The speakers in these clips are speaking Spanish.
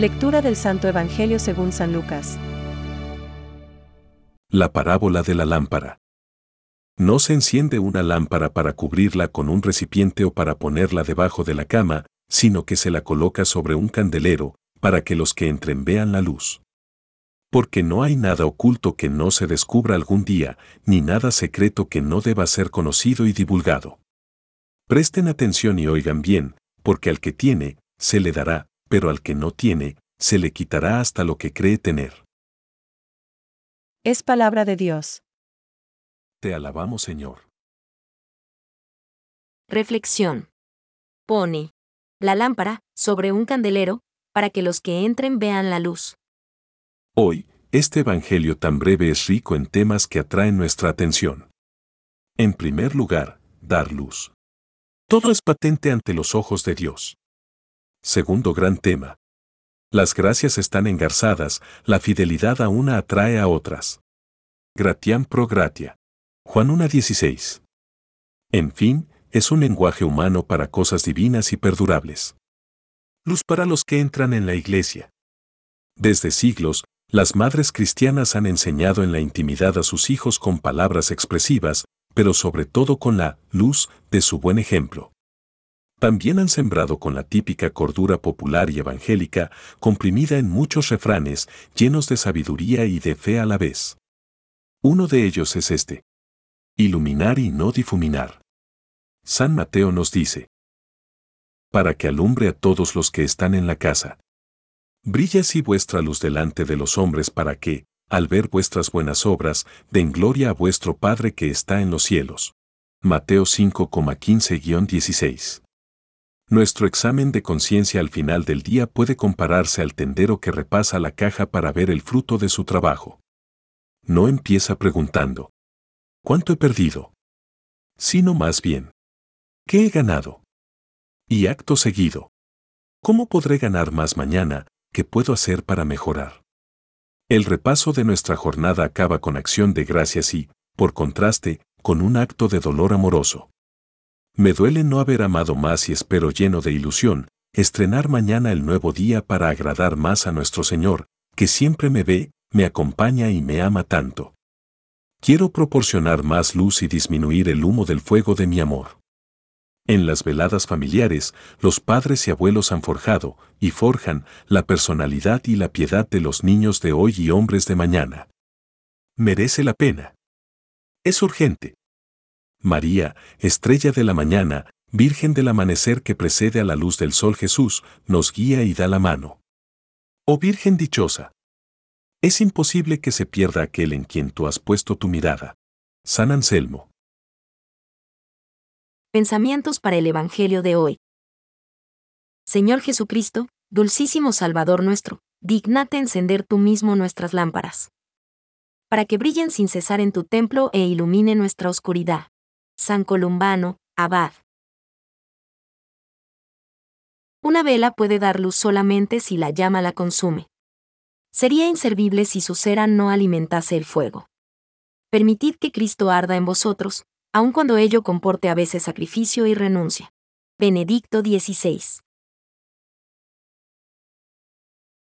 Lectura del Santo Evangelio según San Lucas. La parábola de la lámpara. No se enciende una lámpara para cubrirla con un recipiente o para ponerla debajo de la cama, sino que se la coloca sobre un candelero, para que los que entren vean la luz. Porque no hay nada oculto que no se descubra algún día, ni nada secreto que no deba ser conocido y divulgado. Presten atención y oigan bien, porque al que tiene, se le dará, pero al que no tiene, se le quitará hasta lo que cree tener. Es palabra de Dios. Te alabamos, Señor. Reflexión. Pone la lámpara sobre un candelero para que los que entren vean la luz. Hoy, este Evangelio tan breve es rico en temas que atraen nuestra atención. En primer lugar, dar luz. Todo es patente ante los ojos de Dios. Segundo gran tema. Las gracias están engarzadas, la fidelidad a una atrae a otras. Gratiam pro gratia. Juan 1.16. En fin, es un lenguaje humano para cosas divinas y perdurables. Luz para los que entran en la iglesia. Desde siglos, las madres cristianas han enseñado en la intimidad a sus hijos con palabras expresivas, pero sobre todo con la luz de su buen ejemplo. También han sembrado con la típica cordura popular y evangélica, comprimida en muchos refranes, llenos de sabiduría y de fe a la vez. Uno de ellos es este. Iluminar y no difuminar. San Mateo nos dice, para que alumbre a todos los que están en la casa. Brilla así vuestra luz delante de los hombres para que, al ver vuestras buenas obras, den gloria a vuestro Padre que está en los cielos. Mateo 5,15-16. Nuestro examen de conciencia al final del día puede compararse al tendero que repasa la caja para ver el fruto de su trabajo. No empieza preguntando, ¿cuánto he perdido? Sino más bien, ¿qué he ganado? Y acto seguido, ¿cómo podré ganar más mañana? ¿Qué puedo hacer para mejorar? El repaso de nuestra jornada acaba con acción de gracias y, por contraste, con un acto de dolor amoroso. Me duele no haber amado más y espero lleno de ilusión, estrenar mañana el nuevo día para agradar más a nuestro Señor, que siempre me ve, me acompaña y me ama tanto. Quiero proporcionar más luz y disminuir el humo del fuego de mi amor. En las veladas familiares, los padres y abuelos han forjado, y forjan, la personalidad y la piedad de los niños de hoy y hombres de mañana. Merece la pena. Es urgente. María, estrella de la mañana, Virgen del amanecer que precede a la luz del sol Jesús, nos guía y da la mano. Oh Virgen dichosa. Es imposible que se pierda aquel en quien tú has puesto tu mirada. San Anselmo. Pensamientos para el Evangelio de hoy. Señor Jesucristo, dulcísimo Salvador nuestro, dignate encender tú mismo nuestras lámparas. Para que brillen sin cesar en tu templo e ilumine nuestra oscuridad. San Columbano, Abad. Una vela puede dar luz solamente si la llama la consume. Sería inservible si su cera no alimentase el fuego. Permitid que Cristo arda en vosotros, aun cuando ello comporte a veces sacrificio y renuncia. Benedicto XVI.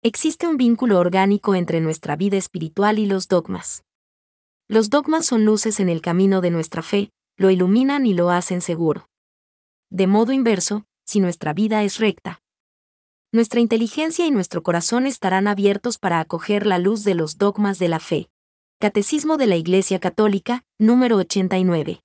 Existe un vínculo orgánico entre nuestra vida espiritual y los dogmas. Los dogmas son luces en el camino de nuestra fe, lo iluminan y lo hacen seguro. De modo inverso, si nuestra vida es recta, nuestra inteligencia y nuestro corazón estarán abiertos para acoger la luz de los dogmas de la fe. Catecismo de la Iglesia Católica, número 89.